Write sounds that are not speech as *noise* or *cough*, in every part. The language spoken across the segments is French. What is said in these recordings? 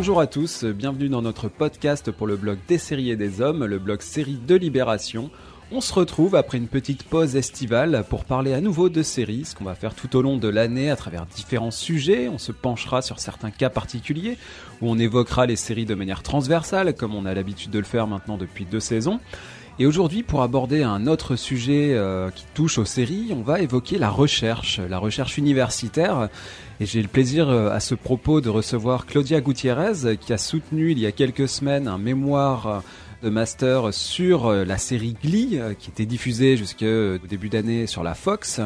Bonjour à tous, bienvenue dans notre podcast pour le blog des séries et des hommes, le blog série de Libération. On se retrouve après une petite pause estivale pour parler à nouveau de séries, ce qu'on va faire tout au long de l'année à travers différents sujets. On se penchera sur certains cas particuliers où on évoquera les séries de manière transversale, comme on a l'habitude de le faire maintenant depuis deux saisons. Et aujourd'hui, pour aborder un autre sujet euh, qui touche aux séries, on va évoquer la recherche, la recherche universitaire. Et j'ai le plaisir euh, à ce propos de recevoir Claudia Gutiérrez, qui a soutenu il y a quelques semaines un mémoire de master sur euh, la série Glee, euh, qui était diffusée jusqu'au début d'année sur la Fox.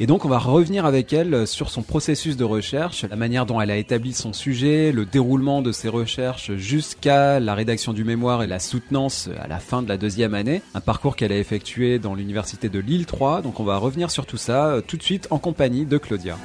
Et donc on va revenir avec elle sur son processus de recherche, la manière dont elle a établi son sujet, le déroulement de ses recherches jusqu'à la rédaction du mémoire et la soutenance à la fin de la deuxième année, un parcours qu'elle a effectué dans l'université de Lille 3. Donc on va revenir sur tout ça euh, tout de suite en compagnie de Claudia.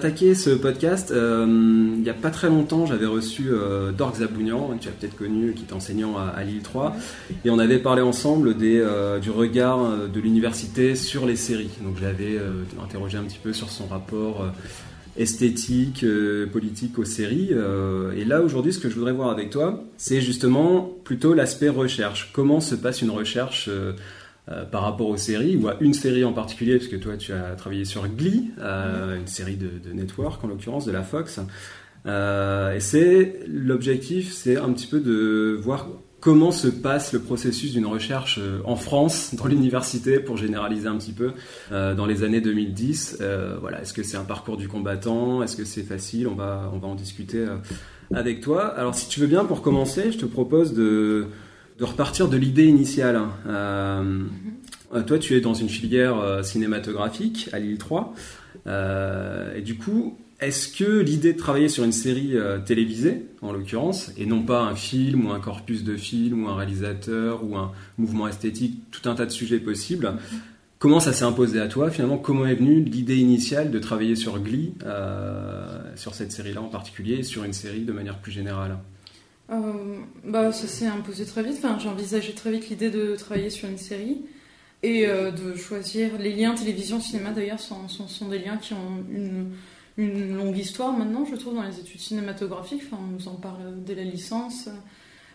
Attaquer ce podcast. Euh, il n'y a pas très longtemps, j'avais reçu euh, Dork Zabounian, tu as peut-être connu, qui est enseignant à, Lille 3, et on avait parlé ensemble des, euh, du regard de l'université sur les séries. Donc j'avais interrogé un petit peu sur son rapport esthétique, politique aux séries. et là, aujourd'hui, ce que je voudrais voir avec toi, c'est justement plutôt l'aspect recherche. Comment se passe une recherche euh, par rapport aux séries, ou à une série en particulier, parce que toi tu as travaillé sur Glee, euh, une série de, Network en l'occurrence, de la Fox. Euh, et c'est l'objectif, c'est un petit peu de voir comment se passe le processus d'une recherche en France, dans l'université, pour généraliser un petit peu, dans les années 2010. voilà, est-ce que c'est un parcours du combattant? Est-ce que c'est facile? On va, on va en discuter avec toi. Alors, si tu veux bien, pour commencer, je te propose de de repartir de l'idée initiale. Hein. Euh, euh, toi, tu es dans une filière euh, cinématographique à Lille 3. et du coup, est-ce que l'idée de travailler sur une série télévisée, en l'occurrence, et non pas un film ou un corpus de film ou un réalisateur ou un mouvement esthétique, tout un tas de sujets possibles, comment ça s'est imposé à toi Finalement, comment est venue l'idée initiale de travailler sur Glee, sur cette série-là en particulier, et sur une série de manière plus générale? Bah, Ça s'est imposé très vite. Enfin, j'ai envisagé très vite l'idée de travailler sur une série et euh, de choisir. Les liens télévision-cinéma, d'ailleurs, sont, sont, des liens qui ont une, une, longue histoire maintenant, je trouve, dans les études cinématographiques. Enfin, on nous en parle dès la licence.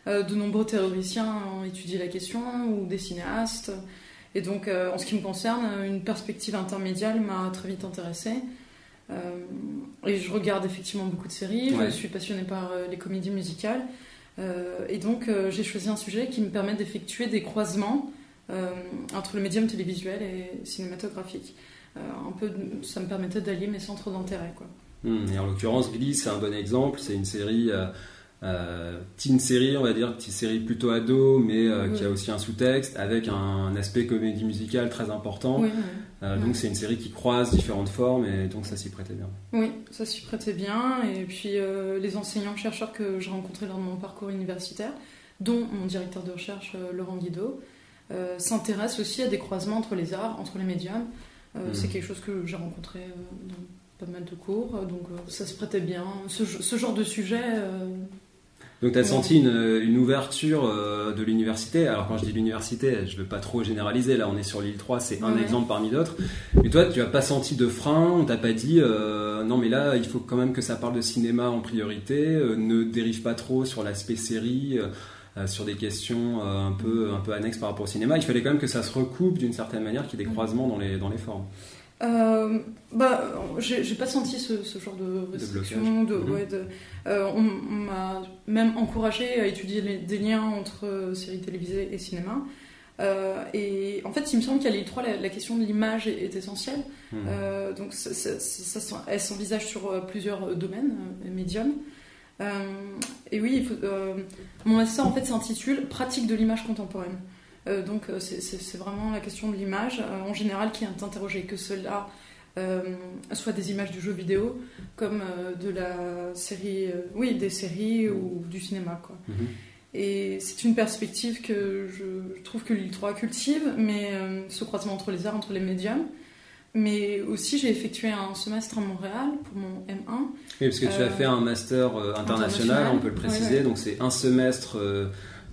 Euh, de nombreux théoriciens ont étudié la question, ou des cinéastes. Et donc, en ce qui me concerne, une perspective intermédiaire m'a très vite intéressée. et je regarde effectivement beaucoup de séries. Je suis passionnée par les comédies musicales. Euh, et donc, euh, j'ai choisi un sujet qui me permet d'effectuer des croisements euh, entre le médium télévisuel et cinématographique. un peu, ça me permettait d'allier mes centres d'intérêt. Quoi. Hmm, et en l'occurrence, Glee, c'est un bon exemple. C'est une série euh, teen série, on va dire, petite série plutôt ado, mais euh, qui a aussi un sous-texte avec un, aspect comédie musicale très important. Euh, donc c'est une série qui croise différentes formes et donc ça s'y prêtait bien. Oui, ça s'y prêtait bien. Et puis les enseignants-chercheurs que j'ai rencontrés lors de mon parcours universitaire, dont mon directeur de recherche Laurent Guido, s'intéressent aussi à des croisements entre les arts, entre les médiums. Hmm. C'est quelque chose que j'ai rencontré dans pas mal de cours, donc ça se prêtait bien. Ce, ce genre de sujet donc tu as senti une, ouverture euh, de l'université. Alors quand je dis l'université, je ne veux pas trop généraliser. Là, on est sur l'île 3, c'est un exemple parmi d'autres. Mais toi, tu n'as pas senti de frein, on t'a pas dit euh, non mais là, il faut quand même que ça parle de cinéma en priorité, euh, ne dérive pas trop sur l'aspect série. sur des questions un peu un peu annexes par rapport au cinéma, il fallait quand même que ça se recoupe d'une certaine manière, qu'il y ait des croisements dans les dans les formes. Euh, bah, j'ai pas senti ce, genre de restriction. De, mhm. euh, on, m'a même encouragé à étudier des liens entre euh, séries télévisées et cinéma. et en fait, il me semble qu'à l'île 3, la, question de l'image est, essentielle. Mhm. donc, ça, elle s'envisage sur plusieurs domaines, médiums. et oui, il faut, mon master en fait s'intitule Pratique de l'image contemporaine. Euh, donc euh, c'est vraiment la question de l'image euh, en général qui est interrogée, que cela soit des images du jeu vidéo comme de la série, oui, des séries ou du cinéma. Quoi. Mhm. Et c'est une perspective que je trouve que l'île 3 cultive, mais ce croisement entre les arts, entre les médiums, mais aussi j'ai effectué un semestre à Montréal pour mon M1. Oui, parce que tu as fait un master euh, international, international, on peut le préciser, ouais, ouais. donc c'est un semestre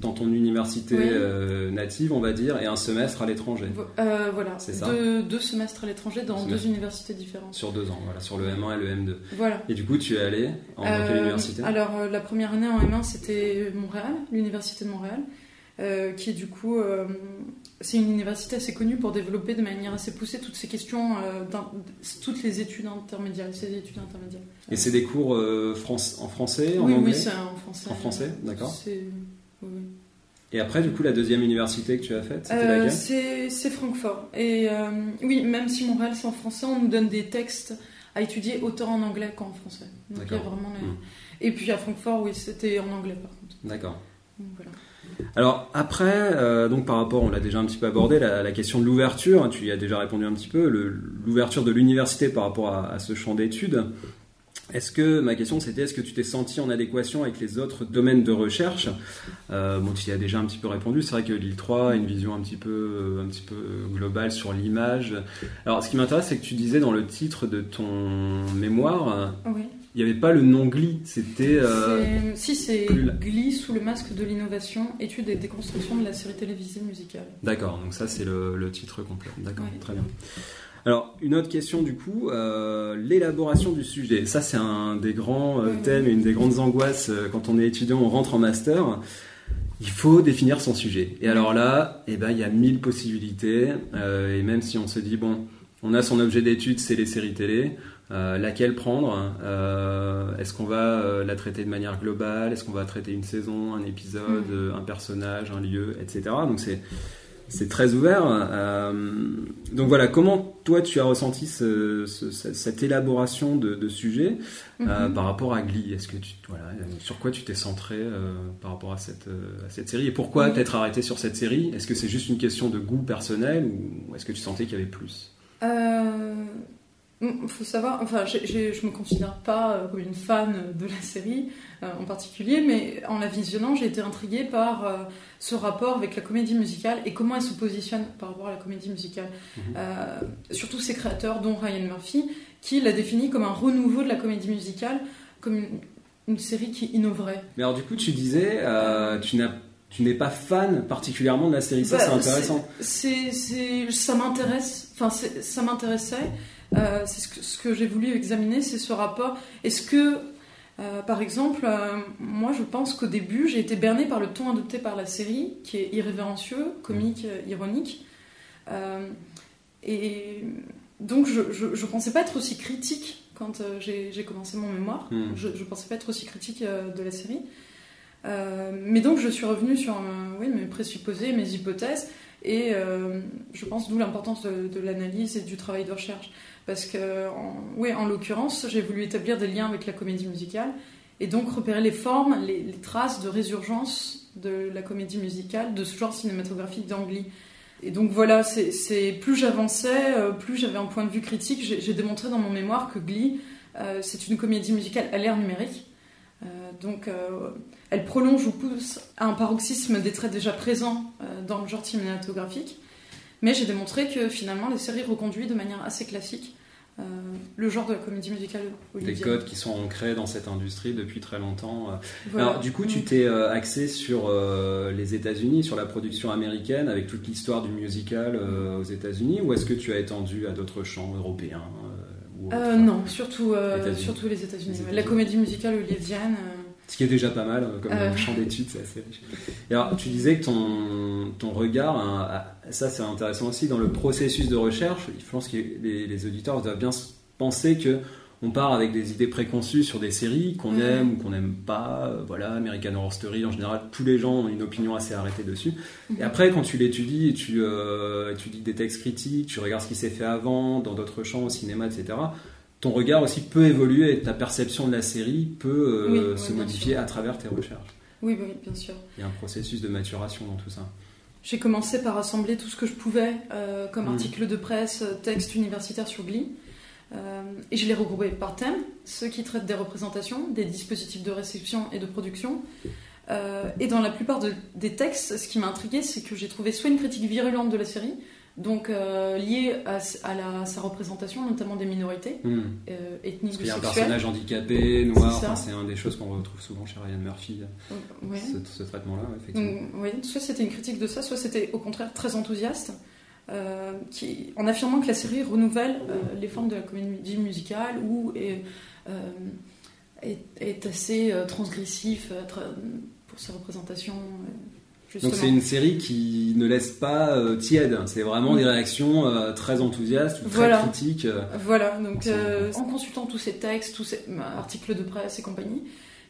dans ton université Oui. euh, native, on va dire, et un semestre à l'étranger. Euh, voilà, C'est ça. deux, deux semestres à l'étranger dans Semestre. deux universités différentes. Sur deux ans, voilà, sur le M1 et le M2. Voilà. Et du coup, tu es allé en Euh, quelle université? Alors, la première année en M1, c'était Montréal, l'université de Montréal, qui est du coup. c'est une université assez connue pour développer de manière assez poussée toutes ces questions, toutes les études intermédiaires, ces études intermédiaires. Et c'est des cours France- en français, en oui, anglais? oui, c'est en français. En français, d'accord. Oui. Et après, du coup, la deuxième université que tu as faite, c'était Euh, laquelle c'est c'est Francfort. Et euh, oui, même si Montréal c'est en français, on nous donne des textes à étudier autant en anglais qu'en français. Donc il y a vraiment les- Mm. Et puis à Francfort, oui, c'était en anglais par contre. D'accord. Voilà. Alors après, euh, donc par rapport, on l'a déjà un petit peu abordé, la, la question de l'ouverture, tu y as déjà répondu un petit peu, l'ouverture de l'université par rapport à, à ce champ d'études. Est-ce que ma question c'était est-ce que tu t'es senti en adéquation avec les autres domaines de recherche? Euh, Bon, tu y as déjà un petit peu répondu. C'est vrai que l'île 3 a une vision un petit peu, un petit peu globale sur l'image. Alors, ce qui m'intéresse, c'est que tu disais dans le titre de ton mémoire, Oui. il n'y avait pas le nom Glee. C'était euh, Si, c'est Glee sous le masque de l'innovation, étude et déconstruction de la série télévisée musicale. D'accord, donc ça c'est le, le titre complet. D'accord, Oui. très bien. Alors, une autre question du coup, euh, l'élaboration du sujet. Ça c'est un des grands euh, thèmes et une des grandes angoisses euh, quand on est étudiant, on rentre en master. Il faut définir son sujet. Et alors là, eh ben, il y a mille possibilités. et même si on se dit, bon, on a son objet d'étude, c'est les séries télé, laquelle prendre Est-ce qu'on va la traiter de manière globale Est-ce qu'on va traiter une saison, un épisode, Mm. un personnage, un lieu, etc. Donc c'est c'est très ouvert. euh, donc voilà, comment toi tu as ressenti ce- ce- ce- cette élaboration de, de sujet euh, Mhm. par rapport à Glee? Est-ce que tu, voilà, sur quoi tu t'es centré euh, par rapport à cette, à cette série? Et pourquoi Oui. t'être arrêté sur cette série? Est-ce que c'est juste une question de goût personnel ou est-ce que tu sentais qu'il y avait plus? Il faut savoir, enfin, je me considère pas euh, comme une fan de la série euh, en particulier, mais en la visionnant, j'ai été intriguée par euh, ce rapport avec la comédie musicale et comment elle se positionne par rapport à la comédie musicale. Mhm. Euh, surtout ses créateurs, dont Ryan Murphy, qui l'a défini comme un renouveau de la comédie musicale, comme une, une série qui innoverait. Mais alors du coup, tu disais, euh, tu n'as tu n'es pas fan particulièrement de la série, ça Bah, c'est intéressant. C'est, c'est, ça m'intéresse, enfin ça m'intéressait. Euh, c'est ce que, ce que j'ai voulu examiner, c'est ce rapport. Est-ce que, euh, par exemple, euh, moi je pense qu'au début j'ai été bernée par le ton adopté par la série, qui est irrévérencieux, comique, euh, ironique. Et donc je, je, je pensais pas être aussi critique quand j'ai, commencé mon mémoire. Hmm. Je, je pensais pas être aussi critique de la série. Mais donc je suis revenue sur oui, mes présupposés, mes hypothèses, et euh, je pense d'où l'importance de, l'analyse et du travail de recherche. Parce que, en, oui, en l'occurrence, j'ai voulu établir des liens avec la comédie musicale, et donc repérer les formes, les, traces de résurgence de la comédie musicale, de ce genre cinématographique d'Angly. Et donc voilà, c'est plus j'avançais, euh, plus j'avais un point de vue critique. J'ai j'ai démontré dans mon mémoire que Glee, euh, c'est une comédie musicale à l'ère numérique. Euh, donc euh, elle prolonge ou pousse à un paroxysme des traits déjà présents euh, dans le genre cinématographique. Mais j'ai démontré que finalement les séries reconduisent de manière assez classique euh, le genre de la comédie musicale Des hollywoodienne. codes qui sont ancrés dans cette industrie depuis très longtemps. Voilà. Alors, du coup, tu t'es euh, axé sur euh, les États-Unis, sur la production américaine, avec toute l'histoire du musical aux États-Unis, ou est-ce que tu as étendu à d'autres champs européens ou autres? Non, surtout, surtout les États-Unis. La comédie musicale hollywoodienne. Ce qui est déjà pas mal euh, comme Euh. euh, champ d'études, c'est assez riche. Et alors, tu disais que ton, ton regard, hein, ça c'est intéressant aussi, dans le processus de recherche, je pense que les, les auditeurs doivent bien penser que on part avec des idées préconçues sur des séries qu'on Mhm. aime ou qu'on n'aime pas. euh, Voilà, American Horror Story, en général, tous les gens ont une opinion assez arrêtée dessus. Et Mhm. après, quand tu l'étudies, et tu, euh, tu lis des textes critiques, tu regardes ce qui s'est fait avant, dans d'autres champs, au cinéma, etc., ton regard aussi peut évoluer et ta perception de la série peut euh, Oui, se modifier sûr. à travers tes recherches. Oui, oui, bien sûr. Il y a un processus de maturation dans tout ça. J'ai commencé par assembler tout ce que je pouvais, euh, comme Mhm. articles de presse, euh, textes universitaires sur Glee. Euh, et je les regroupais par thème, ceux qui traitent des représentations, des dispositifs de réception et de production. Et dans la plupart de- des textes, ce qui m'a intrigué, c'est que j'ai trouvé soit une critique virulente de la série, donc euh, lié à, à la- sa représentation, notamment des minorités Hmm. euh, ethniques ou qu'il y a un sexuelles. personnage handicapé, noir, C'est enfin, c'est un des choses qu'on retrouve souvent chez Ryan Murphy, Ouais. ce, ce traitement-là, effectivement. Donc, oui, soit c'était une critique de ça, soit c'était au contraire très enthousiaste, euh, qui, en affirmant que la série renouvelle euh, les formes de la comédie musicale ou est, euh, est, est assez euh, transgressif euh, tra- pour ses représentations. Donc c'est une série qui ne laisse pas euh, tiède, c'est vraiment Mm. des réactions euh, très enthousiastes, ou très Voilà. critiques. euh. Voilà, donc euh, en consultant tous ces textes, tous ces articles de presse et compagnie,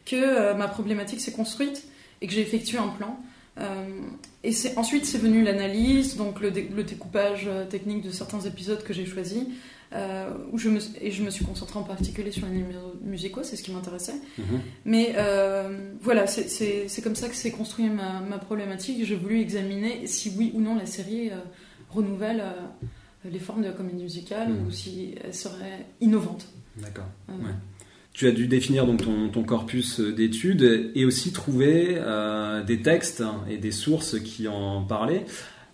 que euh, ma problématique s'est construite et que j'ai effectué un plan. Euh, et c'est ensuite c'est venu l'analyse, donc le, dé- le découpage technique de certains épisodes que j'ai choisis, euh, où je me, et je me suis concentrée en particulier sur les numéros musicaux, c'est ce qui m'intéressait. Mhm. Mais euh, voilà, c'est- comme ça que s'est construit ma, ma problématique. J'ai voulu examiner si oui ou non la série euh, renouvelle les formes de la comédie musicale Mhm. ou si elle serait innovante. D'accord. Ouais. Tu as dû définir donc ton, ton corpus d'études et aussi trouver des textes et des sources qui en parlaient.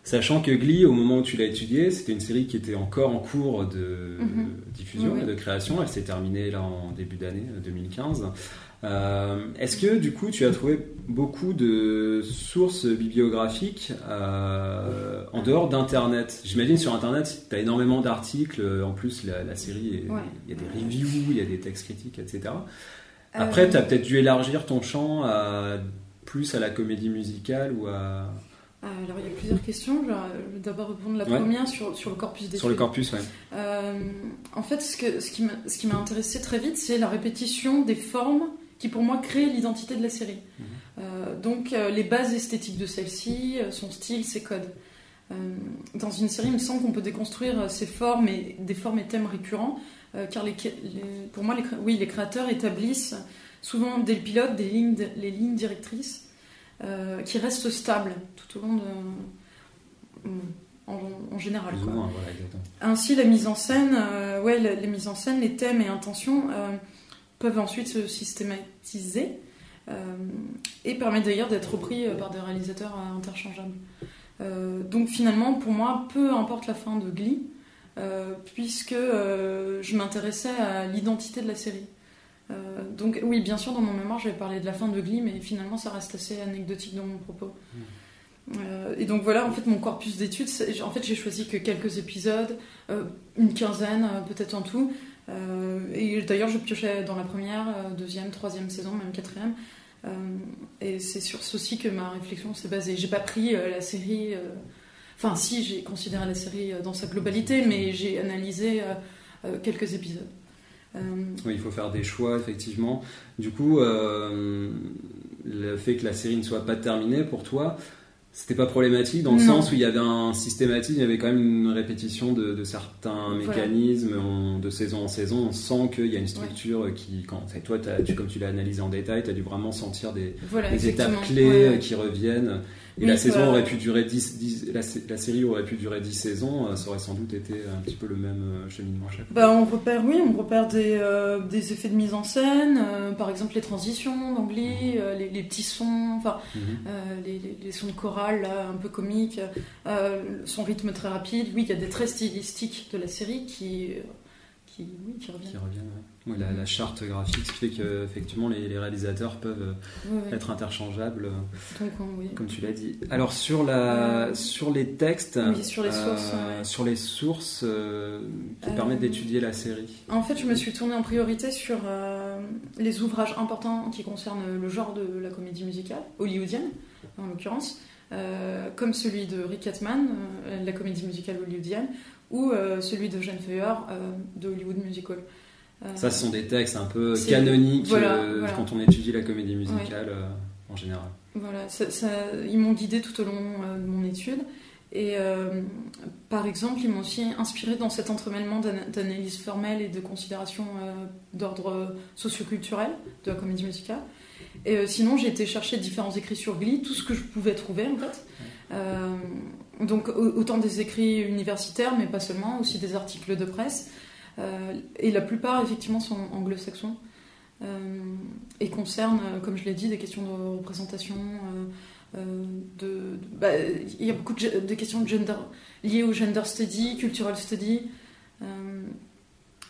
Sachant que Glee, au moment où tu l'as étudié, c'était une série qui était encore en cours de Mhm. diffusion Oui, et de création. Elle s'est terminée là en début d'année euh, 2015. Euh, Est-ce que du coup tu as trouvé beaucoup de sources bibliographiques euh, en dehors d'Internet? J'imagine sur Internet, tu as énormément d'articles. En plus, la, la série, Ouais. il y a des reviews, il y a des textes critiques, etc. Euh, Après, tu as peut-être dû élargir ton champ à, plus à la comédie musicale ou à... Alors il y a plusieurs questions. Je vais d'abord répondre la Ouais. première sur, sur le corpus d'études. sur le corpus, ouais. Euh, en fait, ce, que, ce qui m'a intéressé très vite, c'est la répétition des formes qui, pour moi, créent l'identité de la série. Mhm. Euh, donc, euh, les bases esthétiques de celle-ci, son style, ses codes. Euh, dans une série, il me semble qu'on peut déconstruire ces formes et des formes et thèmes récurrents, car les, les- pour moi, les, oui, les créateurs établissent souvent dès le pilote des lignes, les lignes directrices euh, qui restent stables tout au long de, en, en général. Quoi. moins, voilà. Ainsi, la mise en scène, euh, ouais, la- les mises en scène, les thèmes et intentions euh, peuvent ensuite se systématiser euh, et permettent d'ailleurs d'être repris euh, par des réalisateurs euh, interchangeables. Euh, donc finalement, pour moi, peu importe la fin de Glee, euh, puisque euh, je m'intéressais à l'identité de la série. Euh, donc oui, bien sûr, dans mon mémoire, j'avais parlé de la fin de Glee, mais finalement, ça reste assez anecdotique dans mon propos. Euh, et donc voilà, en fait, mon corpus d'études, en fait, j'ai choisi que quelques épisodes, euh, une quinzaine peut-être en tout. Et d'ailleurs, je piochais dans la première, deuxième, troisième saison, même quatrième. Et c'est sur ceci que ma réflexion s'est basée. J'ai pas pris la série. Enfin, si, j'ai considéré la série dans sa globalité, mais j'ai analysé quelques épisodes. Euh, Oui, il faut faire des choix, effectivement. Du coup, euh, le fait que la série ne soit pas terminée pour toi, c'était pas problématique dans le Non. sens où il y avait un systématisme, il y avait quand même une répétition de, de certains Voilà. mécanismes on- de saison en saison. On sent qu'il y a une structure qui, quand toi, tu, comme tu l'as analysé en détail, tu as dû vraiment sentir des, voilà, des étapes clés ouais. qui reviennent. Et Oui, la saison aurait pu durer 10, 10 la, sé- la série aurait pu durer 10 saisons, euh, ça aurait sans doute été un petit peu le même euh, cheminement à chaque fois. Bah, on repère, oui, on repère des, euh, des effets de mise en scène, euh, par exemple les transitions d'Angly, euh, les, les petits sons, enfin Mhm. les, les- les sons de chorale là, un peu comiques, son rythme très rapide. Oui, il y a des traits stylistiques de la série qui, qui, oui, qui Qui reviennent. reviennent, ouais. La, la charte graphique, ce qui fait que effectivement les, les réalisateurs peuvent euh, être interchangeables, euh, Donc, comme tu l'as dit. Alors sur la, Euh, sur les textes, sur les sources, ouais. sur les sources euh, qui Euh, permettent d'étudier la série. En fait, je me suis tournée en priorité sur les ouvrages importants qui concernent le genre de la comédie musicale, hollywoodienne en l'occurrence, comme celui de Rick Catman, la comédie musicale hollywoodienne, ou celui de Jeanne Feyer euh, de Hollywood Musical. Euh, Ça, ce sont des textes un peu canoniques voilà, euh, voilà. quand on étudie la comédie musicale euh, en général. Voilà, ça- ça- ils m'ont guidé tout au long de mon étude. Et euh, par exemple, ils m'ont aussi inspiré dans cet entremêlement d'ana- d'analyse formelle et de considération euh, d'ordre socioculturel de la comédie musicale. Et euh, sinon, j'ai été chercher différents écrits sur Glee, tout ce que je pouvais trouver en fait. Donc au- autant des écrits universitaires, mais pas seulement, aussi des articles de presse. Euh, et la plupart, effectivement, sont anglo-saxons. Euh, et concernent, euh, comme je l'ai dit, des questions de représentation, euh, de, bah, il y a beaucoup de, questions de gender liées au gender study, cultural study,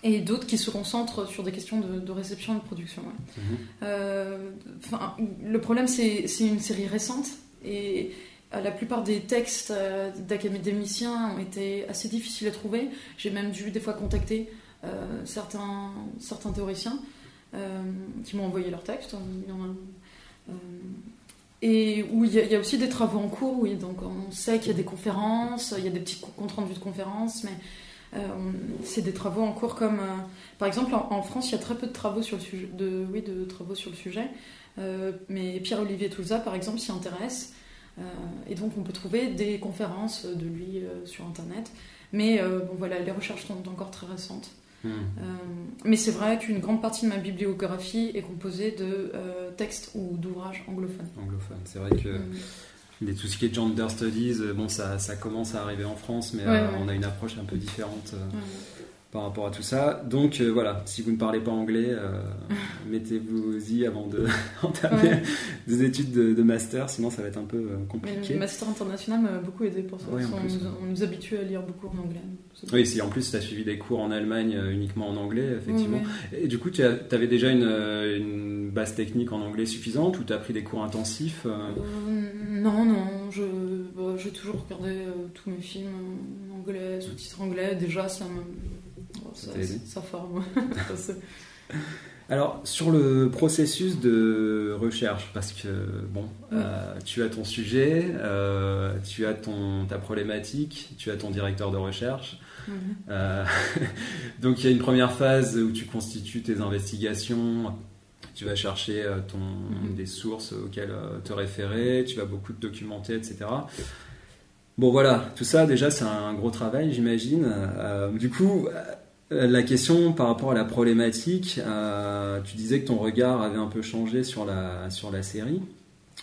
et d'autres qui se concentrent sur des questions de, réception et de production. Mhm. le problème, c'est une série récente et la plupart des textes d'académiciens ont été assez difficiles à trouver. J'ai même dû des fois contacter euh, certains, théoriciens euh, qui m'ont envoyé leurs textes. Euh, et il y, a, aussi des travaux en cours, oui, on sait qu'il y a des conférences, il y a des petits comptes rendus de conférences, mais c'est des travaux en cours comme par exemple en, France il y a très peu de travaux sur le sujet de oui de travaux sur le sujet mais Pierre-Olivier Toulza par exemple s'y intéresse et donc on peut trouver des conférences de lui sur internet mais bon voilà les recherches sont encore très récentes Hmm. Euh, mais c'est vrai qu'une grande partie de ma bibliographie est composée de euh, textes ou d'ouvrages anglophones. Anglophones, c'est vrai que hmm. tout ce qui est gender studies, euh, bon, ça, ça commence à arriver en France, mais on a une approche un peu différente par rapport à tout ça. Donc euh, voilà, si vous ne parlez pas anglais, euh, *laughs* mettez-vous-y avant de *laughs* entamer des études de, master, sinon ça va être un peu euh, compliqué. le master international m'a beaucoup aidé pour ça. on, nous, habitue à lire beaucoup en anglais. Oui, si en plus tu as suivi des cours en Allemagne uniquement en anglais, effectivement. Et du coup, tu avais déjà une, une, base technique en anglais suffisante ou tu as pris des cours intensifs Non, non, bah, j'ai toujours regardé tous mes films en anglais, sous-titres anglais. Déjà, ça me ça, forme. *laughs* Alors, sur le processus de recherche, parce que, bon, euh, tu as ton sujet, euh, tu as ton, ta problématique, tu as ton directeur de recherche. Mhm. Euh, *laughs* donc, il y a une première phase où tu constitues tes investigations, tu vas chercher ton, mhm. des sources auxquelles te référer, tu vas beaucoup te documenter, etc. Bon, voilà, tout ça, déjà, c'est un gros travail, j'imagine. du coup, euh, la question par rapport à la problématique, euh, tu disais que ton regard avait un peu changé sur la, série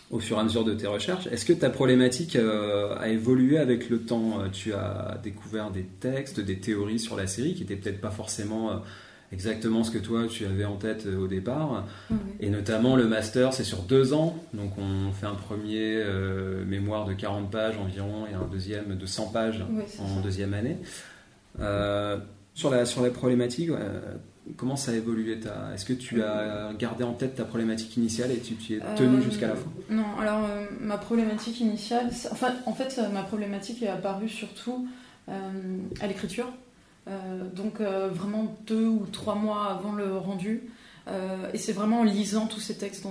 au fur et à mesure de tes recherches. Est-ce que ta problématique euh, a évolué avec le temps? Tu as découvert des textes, des théories sur la série qui n'étaient peut-être pas forcément exactement ce que toi tu avais en tête au départ. Et notamment le master, c'est sur deux ans. Donc on fait un premier mémoire de 40 pages environ et un deuxième de 100 pages en deuxième année. Sur la, sur la problématique, euh, comment ça a évolué Est-ce que tu as gardé en tête ta problématique initiale et tu t'y es tenu jusqu'à la fin? Non, alors euh, ma problématique initiale, enfin, en fait, ma problématique est apparue surtout euh, à l'écriture. Donc vraiment deux ou trois mois avant le rendu. et c'est vraiment en lisant tous ces textes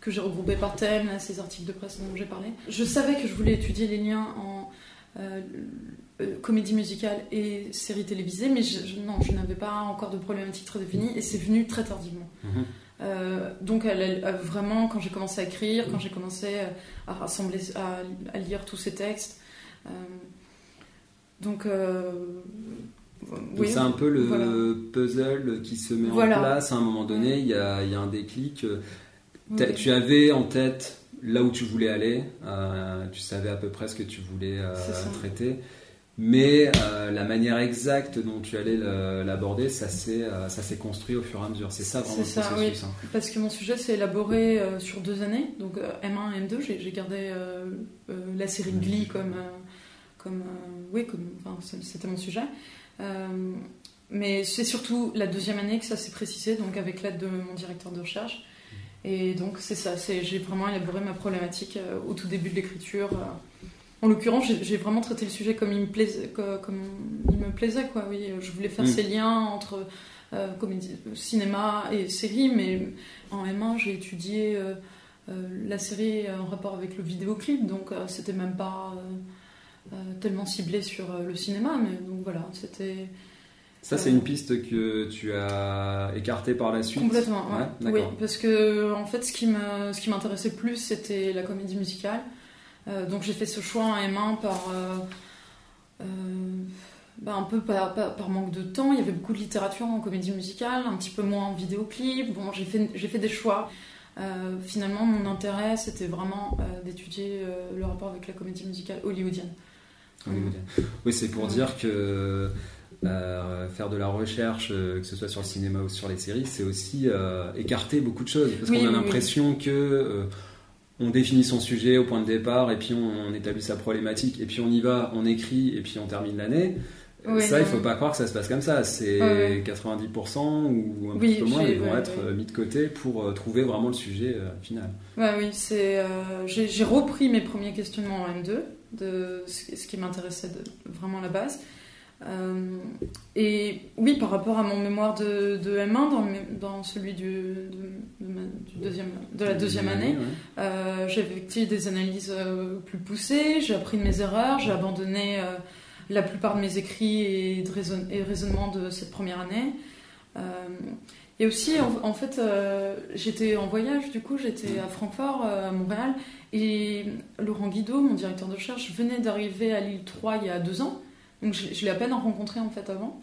que j'ai regroupés par thème, ces articles de presse dont j'ai parlé. Je savais que je voulais étudier les liens en euh, comédie musicale et série télévisée, mais je, non, je n'avais pas encore de problématique très définie et c'est venu très tardivement. Mhm. Euh, donc, vraiment, quand j'ai commencé à écrire, quand j'ai commencé à rassembler, à, lire tous ces textes, euh, donc. c'est un peu le puzzle qui se met en place. À un moment donné, il y a, y a, un déclic. Tu avais en tête là où tu voulais aller, tu savais à peu près ce que tu voulais traiter. Mais euh, la manière exacte dont tu allais l'aborder, ça s'est euh, construit au fur et à mesure. C'est ça vraiment le ça, processus. Oui. Hein. Parce que mon sujet s'est élaboré euh, sur deux années, donc M1 et M2. J'ai gardé la série Glee comme comme oui c'était mon sujet. mais c'est surtout la deuxième année que ça s'est précisé, donc avec l'aide de mon directeur de recherche. Et donc c'est ça, j'ai vraiment élaboré ma problématique au tout début de l'écriture. En l'occurrence, j'ai vraiment traité le sujet comme il me plaisait, comme il me plaisait quoi. Oui, je voulais faire mm. ces liens entre euh, comédie, cinéma et série, mais en M1, j'ai étudié euh, euh, la série en rapport avec le vidéoclip, donc c'était même pas tellement ciblé sur le cinéma, mais donc voilà, c'était. Ça, c'est une piste que tu as écartée par la suite? Complètement, ouais. oui, parce que en fait, ce qui m'intéressait plus, c'était la comédie musicale. Euh, donc j'ai fait ce choix en M1 par, euh, euh, bah, un peu par, manque de temps. Il y avait beaucoup de littérature en comédie musicale, un petit peu moins en vidéoclip. Bon, j'ai fait, fait des choix. finalement, mon intérêt, c'était vraiment d'étudier le rapport avec la comédie musicale hollywoodienne. Oui, c'est pour dire que faire de la recherche, que ce soit sur le cinéma ou sur les séries, c'est aussi écarter beaucoup de choses. Parce qu'on a l'impression que on définit son sujet au point de départ et puis on, établit sa problématique et puis on y va, on écrit et puis on termine l'année. ça, il faut pas croire que ça se passe comme ça. C'est 90% ou un peu moins, ils vont être mis de côté pour trouver vraiment le sujet final. Oui, c'est. j'ai repris mes premiers questionnements en M2 de ce qui m'intéressait vraiment la base. Euh, et oui, par rapport à mon mémoire de, de M1, dans, dans, celui du, de, du deuxième, de la deuxième année, euh, j'ai effectué des analyses euh, plus poussées, j'ai appris de mes erreurs, j'ai abandonné la plupart de mes écrits et, de raison, et raisonnements de cette première année. Et aussi, en, fait, j'étais en voyage, du coup, j'étais à Francfort, à Montréal, et Laurent Guido, mon directeur de recherche, venait d'arriver à l'île 3 il y a deux ans. Donc je, l'ai à peine rencontré en fait avant.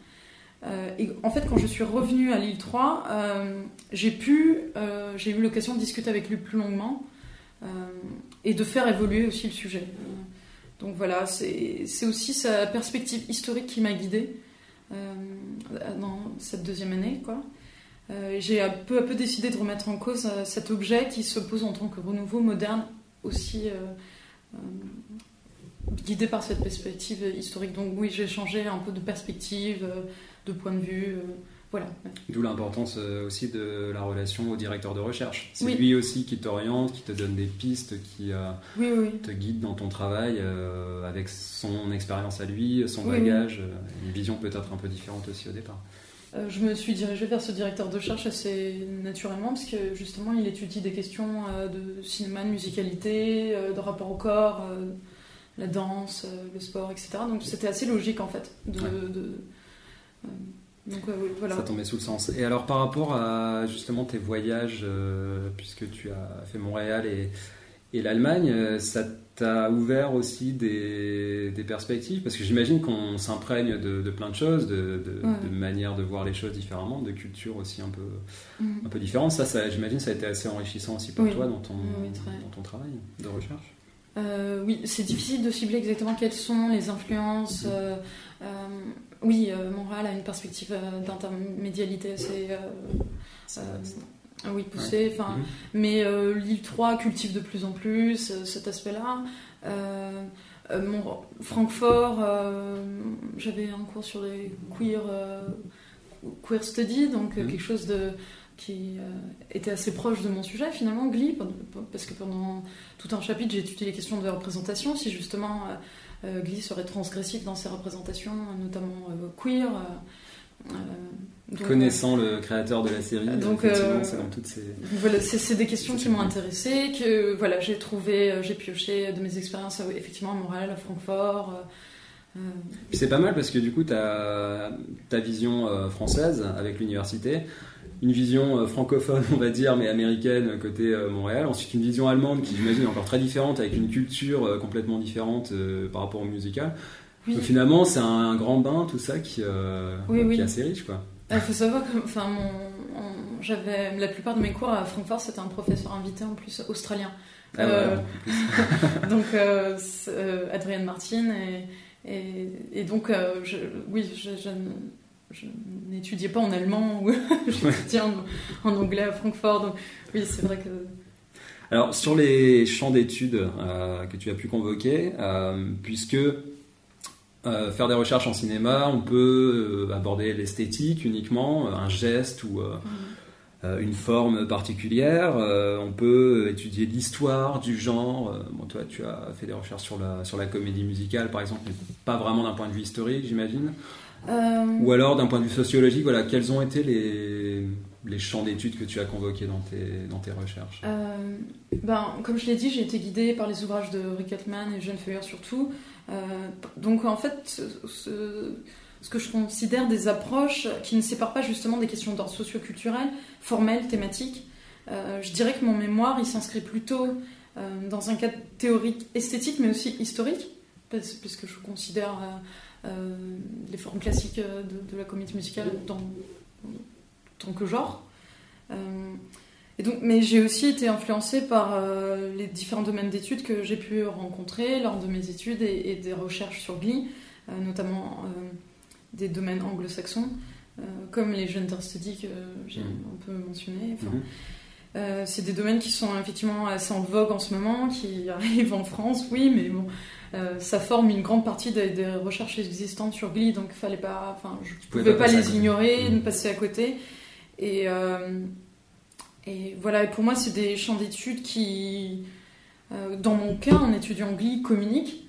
Euh, et en fait, quand je suis revenue à l'île 3, euh, j'ai pu, euh, j'ai eu l'occasion de discuter avec lui plus longuement et de faire évoluer aussi le sujet. donc voilà, c'est aussi sa perspective historique qui m'a guidée dans cette deuxième année. Quoi. j'ai peu à peu décidé de remettre en cause cet objet qui se pose en tant que renouveau moderne aussi guidé par cette perspective historique. Donc oui, j'ai changé un peu de perspective, euh, de point de vue. Euh, voilà. D'où l'importance euh, aussi de la relation au directeur de recherche. C'est lui aussi qui t'oriente, qui te donne des pistes, qui te guide dans ton travail avec son expérience à lui, son bagage, une vision peut-être un peu différente aussi au départ. je me suis dirigée vers ce directeur de recherche assez naturellement parce que justement il étudie des questions de cinéma, de musicalité, de rapport au corps la danse, euh, le sport, etc. Donc c'était assez logique en fait. De, euh, donc voilà. Ça tombait sous le sens. Et alors par rapport à justement tes voyages, euh, puisque tu as fait Montréal et, et l'Allemagne, ça t'a ouvert aussi des, des perspectives? Parce que j'imagine qu'on s'imprègne de, de, plein de choses, de, de, manières de voir les choses différemment, de cultures aussi un peu, mhm. un peu différentes. Ça, ça j'imagine ça a été assez enrichissant aussi pour toi dans ton, dans ton travail de recherche. Euh, oui, c'est difficile de cibler exactement quelles sont les influences. Mhm. Euh, euh, oui, Montréal a une perspective d'intermédialité assez oui, poussée. Enfin, mhm. Mais l'île 3 cultive de plus en plus cet aspect-là. Francfort, j'avais un cours sur les queer, queer study, donc mhm. quelque chose de qui euh, était assez proche de mon sujet finalement, Glee, parce que pendant tout un chapitre j'ai étudié les questions de représentation, si justement euh, euh, Glee serait transgressif dans ses représentations, notamment queer. Connaissant le créateur de la série, donc c'est dans toutes ces... Voilà, c'est des questions qui m'ont intéressée, que voilà, j'ai trouvé, j'ai pioché de mes expériences effectivement à Montréal, à Francfort. c'est pas mal parce que du coup, tu as ta vision française avec l'université une vision euh, francophone, *laughs* on va dire, mais américaine côté euh, Montréal. Ensuite, une vision allemande qui, j'imagine, est encore très différente, avec une culture euh, complètement différente par rapport au musical. Donc, finalement, c'est un, grand bain, tout ça, qui, est assez riche. Quoi. Il faut savoir que enfin, j'avais la plupart de mes cours à Francfort, c'était un professeur invité en plus australien. Ah *laughs* donc, Adrienne Martin. Et, et, donc, je, oui, je, je, je n'étudiais pas en allemand ou *laughs* j'étudiais en, en, anglais à Francfort. Donc oui, c'est vrai que. Alors sur les champs d'études euh, que tu as pu convoquer, euh, puisque euh, faire des recherches en cinéma, on peut aborder l'esthétique uniquement, un geste ou mm. une forme particulière. on peut étudier l'histoire du genre. bon, toi, tu as fait des recherches sur la, sur la comédie musicale, par exemple, mais pas vraiment d'un point de vue historique, j'imagine. Euh, Ou alors, d'un point de vue sociologique, voilà, quels ont été les, les champs d'études que tu as convoqués dans tes, dans tes recherches? Euh, ben, Comme je l'ai dit, j'ai été guidée par les ouvrages de Rick Altman et Jeanne Feuer surtout. Euh, donc en fait, ce, ce, que je considère des approches qui ne séparent pas justement des questions d'ordre socio-culturel, formelles, thématiques, je dirais que mon mémoire, il s'inscrit plutôt dans un cadre théorique esthétique, mais aussi historique, puisque je considère euh, les formes classiques euh, de, la comédie musicale dans, tant que genre. Euh, et donc, mais j'ai aussi été influencée par les différents domaines d'études que j'ai pu rencontrer lors de mes études et, des recherches sur Glee, notamment des domaines anglo-saxons, comme les gender studies que j'ai mmh. un peu mentionné. c'est des domaines qui sont effectivement assez en vogue en ce moment, qui *laughs* arrivent en France, oui, mais bon, ça forme une grande partie des, recherches existantes sur Glee, donc fallait pas, enfin, je ne pouvais pas, les ignorer, mmh. passer à côté. Et, et voilà, et pour moi, c'est des champs d'études qui, dans mon cas, en étudiant Glee, communiquent.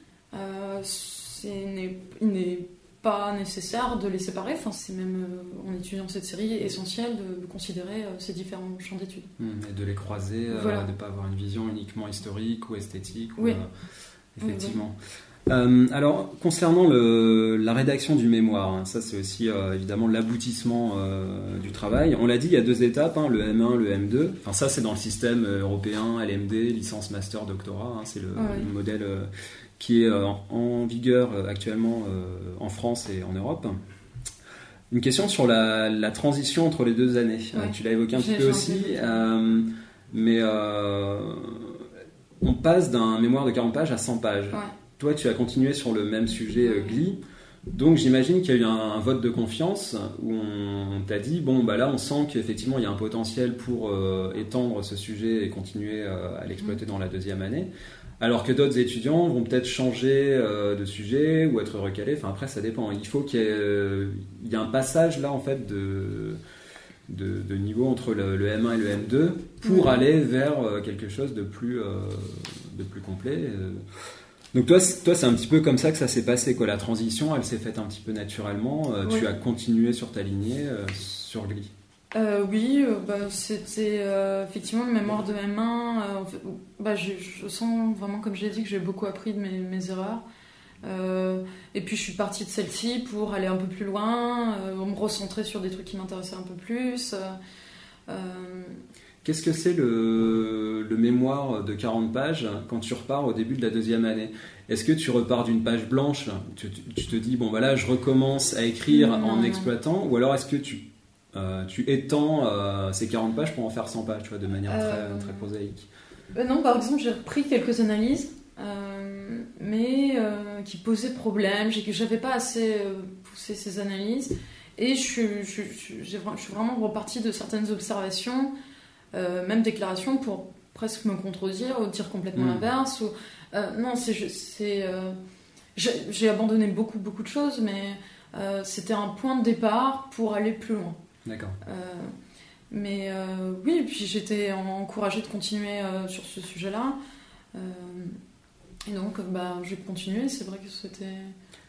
il n'est pas nécessaire de les séparer. Enfin, c'est même euh, en étudiant cette série essentiel de, considérer euh, ces différents champs d'études. Mmh, et de les croiser, euh, de ne pas avoir une vision uniquement historique ou esthétique. Oui. Effectivement. alors, concernant le, la rédaction du mémoire, hein, ça c'est aussi évidemment l'aboutissement du travail. On l'a dit, il y a deux étapes, hein, le M1, le M2. Enfin, ça c'est dans le système européen, LMD, licence, master, doctorat. Hein, c'est le, le, modèle qui est euh, en vigueur euh, actuellement euh, en France et en Europe. Une question sur la, transition entre les deux années. tu l'as évoqué un petit peu aussi, mais on passe d'un mémoire de 40 pages à 100 pages. Toi, tu as continué sur le même sujet Glee. Donc j'imagine qu'il y a eu un, vote de confiance où on, t'a dit bon bah là on sent qu'effectivement il y a un potentiel pour étendre ce sujet et continuer à l'exploiter mm. dans la deuxième année. Alors que d'autres étudiants vont peut-être changer euh, de sujet ou être recalés. Enfin, après, ça dépend. Il faut qu'il y, ait euh, un passage là, en fait, de, de, niveau entre le, M1 et le M2 pour aller vers euh, quelque chose de plus, de plus complet. Donc toi, toi c'est un petit peu comme ça que ça s'est passé. Quoi. La transition, elle s'est faite un petit peu naturellement. Tu as continué sur ta lignée sur. Euh, oui, euh, bah, c'était euh, effectivement le mémoire de M1. bah, je, sens vraiment, comme j'ai dit, que j'ai beaucoup appris de mes, erreurs. Et puis je suis partie de celle-ci pour aller un peu plus loin, me recentrer sur des trucs qui m'intéressaient un peu plus. Qu'est-ce que c'est le, mémoire de 40 pages quand tu repars au début de la deuxième année? Est-ce que tu repars d'une page blanche? Tu, te dis, bon, voilà, je recommence à écrire en exploitant Ou alors est-ce que tu euh, tu étends euh, ces 40 pages pour en faire 100 pages, tu vois, de manière très, euh, très prosaïque? non, par exemple, j'ai repris quelques analyses, mais qui posaient problème. Je n'avais pas assez poussé ces analyses. Et je, je, je, je, suis vraiment repartie de certaines observations, même déclarations, pour presque me contredire ou dire complètement hmm. l'inverse. Ou, non, c'est, j'ai abandonné beaucoup, beaucoup de choses, mais c'était un point de départ pour aller plus loin. D'accord. Euh, mais euh, oui, puis j'étais encouragée de continuer euh, sur ce sujet-là. Et donc, bah, j'ai continué. C'est vrai que c'était.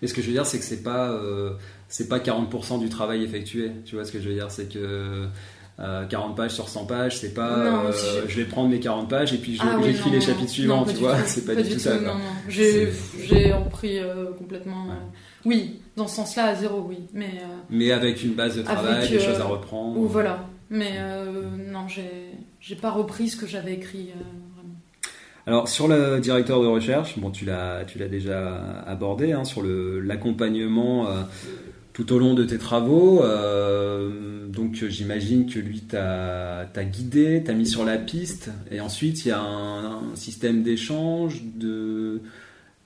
Mais ce que je veux dire, c'est que c'est pas, c'est pas 40% du travail effectué. Tu vois ce que je veux dire? C'est que. 40 pages sur 100 pages, c'est pas je... vais prendre mes 40 pages et puis ah j'écris les chapitres suivants, tu vois, c'est pas, du tout, ça. J'ai repris complètement. Oui, dans ce sens-là, à zéro, oui. Mais, euh, mais avec une base de travail, des choses à euh, reprendre. Ou voilà. Mais euh, non, j'ai pas repris ce que j'avais écrit. Alors sur le directeur de recherche, bon tu l'as tu l'as déjà abordé hein, sur l'accompagnement tout au long de tes travaux. donc j'imagine que lui t'a guidé, t'a mis sur la piste, et ensuite il y a un, système d'échange, de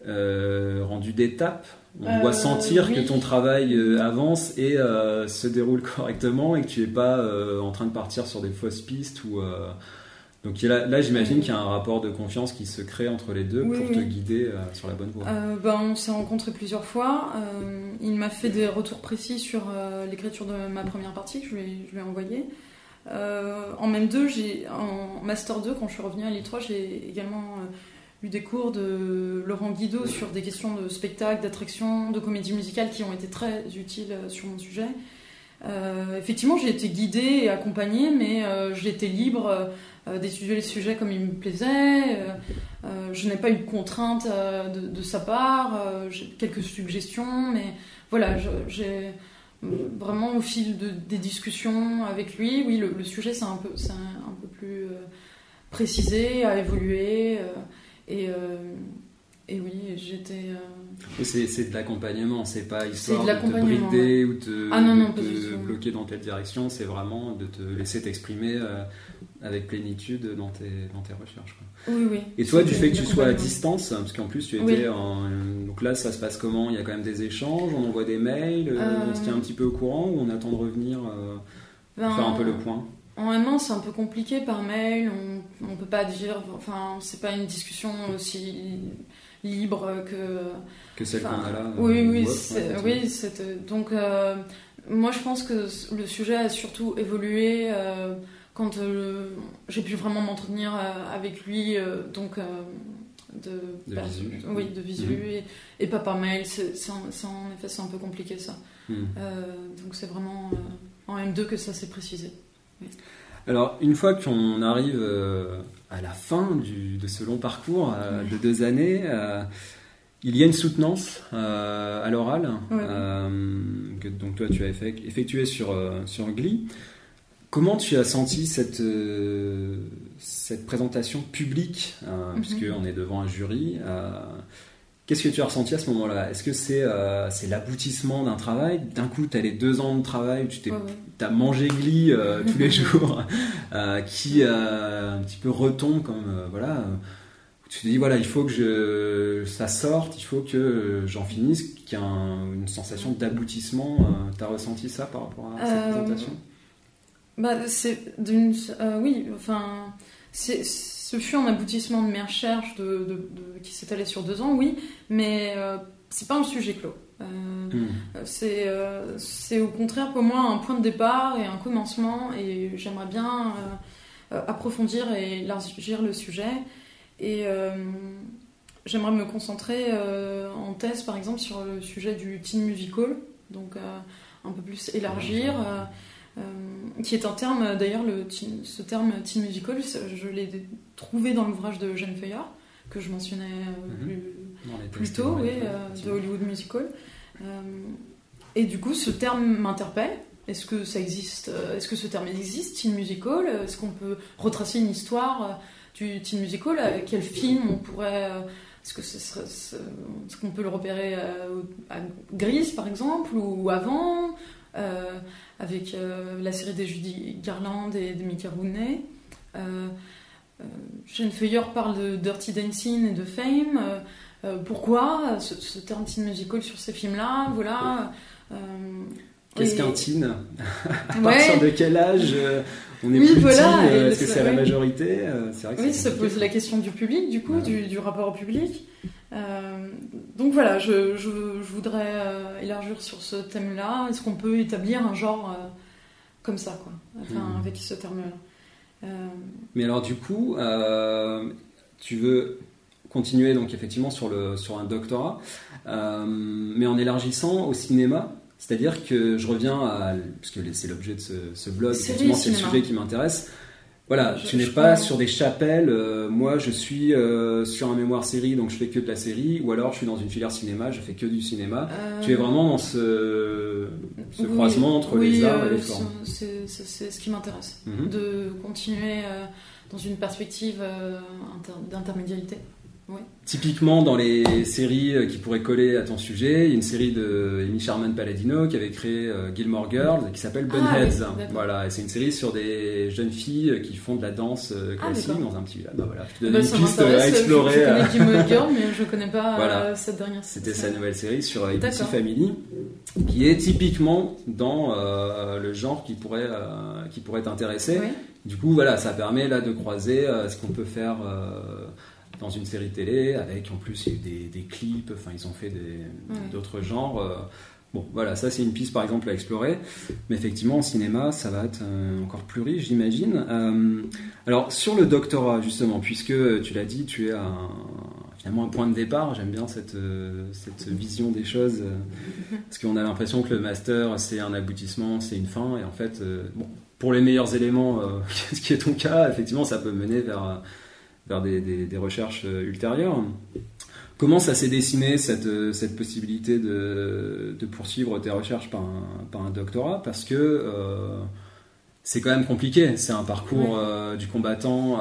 rendu d'étapes on doit euh, sentir que ton travail euh, avance et euh, se déroule *laughs* correctement et que tu n'es pas en train de partir sur des fausses pistes ou donc là, là j'imagine qu'il y a un rapport de confiance qui se crée entre les deux pour te guider sur la bonne voie. Ben, on s'est rencontrés plusieurs fois. il m'a fait des retours précis sur l'écriture de ma première partie que je lui ai, envoyée. en même deux, en master 2 quand je suis revenue à l'I3, j'ai également eu des cours de Laurent Guido sur des questions de spectacle, d'attraction, de comédie musicale qui ont été très utiles euh, sur mon sujet. Euh, effectivement, j'ai été guidée et accompagnée, mais euh, j'étais libre d'étudier les sujets comme il me plaisait. je n'ai pas eu de contraintes de, sa part. j'ai quelques suggestions, mais voilà, j'ai vraiment au fil des discussions avec lui, oui, le, sujet c'est un peu, un, peu plus précisé, a évolué. Et, euh, et oui, j'étais. Euh, c'est de l'accompagnement, c'est pas histoire de, te brider ou de ah te bloquer dans telle direction, c'est vraiment de te laisser t'exprimer euh, avec plénitude dans tes, dans tes recherches. Oui, oui. Et toi, du fait que tu sois à distance, parce qu'en plus tu étais en. Donc là, ça se passe comment? Il y a quand même des échanges, on envoie des mails, on se tient un petit peu au courant ou on attend de revenir ben, faire un peu le point? En un an, c'est un peu compliqué par mail. On, on peut pas dire. Enfin, c'est pas une discussion aussi libre que. Que celle qu'on a là. Oui, oui, oui. Donc, moi, je pense que le sujet a surtout évolué quand j'ai pu vraiment m'entretenir avec lui. donc de, de visu. Oui, de visu et, pas par mail. C'est, en, effet, c'est un peu compliqué ça. Mhm. Euh, donc c'est vraiment euh, en M2 que ça s'est précisé. Alors, une fois qu'on arrive euh, à la fin du, de ce long parcours de deux années, il y a une soutenance à l'oral que donc toi tu as effectué sur, sur Glee. Comment tu as senti cette, euh, cette présentation publique, euh, mhm. puisqu'on est devant un jury euh, Qu'est-ce que tu as ressenti à ce moment-là? Est-ce que c'est c'est l'aboutissement d'un travail? D'un coup, tu as les deux ans de travail, tu t'es, as mangé glis *laughs* tous les jours, qui un petit peu retombe comme. voilà, tu te dis, voilà, il faut que je, ça sorte, il faut que j'en finisse, qu'il y ait une sensation d'aboutissement. tu as ressenti ça par rapport à cette présentation? bah, c'est d'une. Euh, oui, enfin. Ce fut un aboutissement de mes recherches de, de, qui s'étalait sur deux ans, oui, mais euh, c'est pas un sujet clos. Euh, hmm. c'est, c'est au contraire pour moi un point de départ et un commencement, et j'aimerais bien approfondir et élargir le sujet. Et j'aimerais me concentrer en thèse, par exemple, sur le sujet du teen musical, donc un peu plus élargir. Euh, qui est un terme, d'ailleurs, ce terme teen musical, je l'ai trouvé dans l'ouvrage de Jeanne Feuillard, que je mentionnais euh, mhm. plus, tôt, euh, de Hollywood Musical. et du coup, ce terme m'interpelle. Est-ce que ça existe Est-ce que ce terme existe, teen musical? Est-ce qu'on peut retracer une histoire du teen musical? Quel film on pourrait est-ce que ce serait, qu'on peut le repérer à Grise par exemple ou avant? Euh, avec euh, la série des Judy Garland et de Mickey Rooney. Euh, Jane Feuilleur parle de Dirty Dancing et de Fame. pourquoi ce, terme teen musical sur ces films-là Voilà. Qu'est-ce qu'un teen *laughs* À partir de quel âge on est plus voilà, Est-ce que c'est la majorité vrai Oui, ça pose la question du public, du coup, du, du, rapport au public. Euh, donc voilà, je, je, voudrais euh, élargir sur ce thème-là. Est-ce qu'on peut établir un genre euh, comme ça, quoi, enfin, hmm. avec ce terme-là? Mais alors du coup, tu veux continuer donc effectivement sur, le, sur un doctorat, mais en élargissant au cinéma. C'est-à-dire que je reviens à, parce que c'est l'objet de ce, ce blog, effectivement c'est le sujet qui m'intéresse. Voilà, tu n'es pas sur des chapelles. Euh, moi, je suis euh, sur un mémoire série, donc je fais que de la série, ou alors je suis dans une filière cinéma, je fais que du cinéma. Tu es vraiment dans ce, croisement entre les arts et les euh, formes. C'est ce qui m'intéresse, mhm. de continuer dans une perspective Typiquement, dans les séries euh, qui pourraient coller à ton sujet, il y a une série de Amy Sharman Paladino qui avait créé euh, Gilmore Girls qui s'appelle Bunheads. Ah, voilà, et c'est une série sur des jeunes filles qui font de la danse euh, ah, classique dans un petit village. Bah, voilà, je te donne bah, une piste à explorer. Je, connais Gilmore Girls, mais je connais pas *laughs* cette dernière série. C'était sa nouvelle série sur ABC Family, qui est typiquement dans le genre qui pourrait, qui pourrait t'intéresser. Du coup, voilà, ça permet là de croiser ce qu'on peut faire dans une série télé, avec en plus il y a eu des, clips, enfin ils ont fait d'autres genres. Euh. Bon, voilà, ça c'est une piste par exemple à explorer. Mais effectivement, en cinéma, ça va être euh, encore plus riche, j'imagine. Euh, alors, sur le doctorat, justement, puisque tu l'as dit, tu es un, finalement un point de départ, j'aime bien cette, cette vision des choses, *laughs* parce qu'on a l'impression que le master, c'est un aboutissement, c'est une fin, et en fait, bon, pour les meilleurs éléments, *laughs* ce qui est ton cas, effectivement, ça peut mener vers vers des, recherches euh, ultérieures. Comment ça s'est dessiné cette, euh, cette possibilité de, poursuivre tes recherches par un, par un doctorat? Parce que euh, c'est quand même compliqué. C'est un parcours du combattant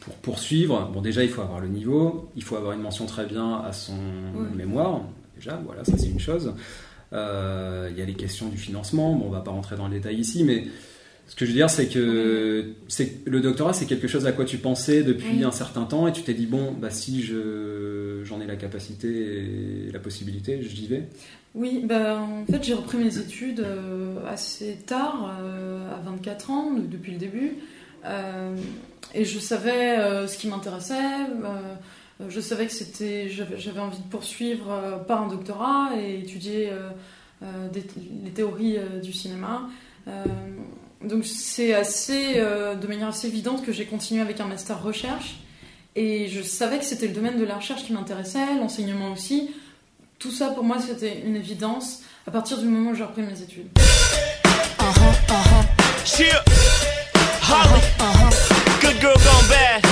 pour poursuivre. Bon, déjà, il faut avoir le niveau, il faut avoir une mention très bien à son mémoire. Déjà, voilà, ça c'est une chose. Il y a les questions du financement. Bon, on va pas rentrer dans le détail ici, mais ce que je veux dire, c'est que le doctorat, c'est quelque chose à quoi tu pensais depuis un certain temps et tu t'es dit, bon, bah, si j'en ai la capacité et la possibilité, j'y vais. Oui, bah, en fait j'ai repris mes études assez tard, à 24 ans, depuis le début. et je savais ce qui m'intéressait. je savais que c'était, j'avais envie de poursuivre par un doctorat et étudier les théories du cinéma. Donc c'est assez, de manière assez évidente que j'ai continué avec un master recherche. Et je savais que c'était le domaine de la recherche qui m'intéressait, l'enseignement aussi. Tout ça pour moi c'était une évidence à partir du moment où j'ai repris mes études. Good girl gone bad.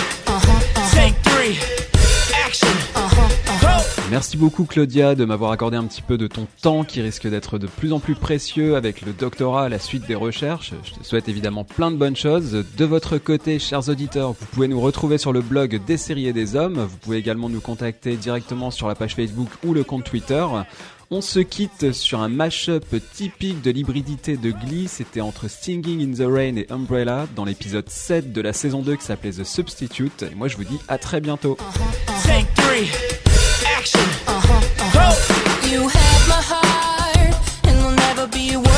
Take three. Action. Merci beaucoup Claudia de m'avoir accordé un petit peu de ton temps qui risque d'être de plus en plus précieux avec le doctorat à la suite des recherches. Je te souhaite évidemment plein de bonnes choses. De votre côté, chers auditeurs, vous pouvez nous retrouver sur le blog des séries et des hommes. Vous pouvez également nous contacter directement sur la page Facebook ou le compte Twitter. On se quitte sur un mash-up typique de l'hybridité de Glee. C'était entre Stinging in the Rain et Umbrella dans l'épisode 7 de la saison 2 qui s'appelait The Substitute. Et moi je vous dis à très bientôt. action. Uh huh. Uh huh. Oh. You have my heart, and will never be. away.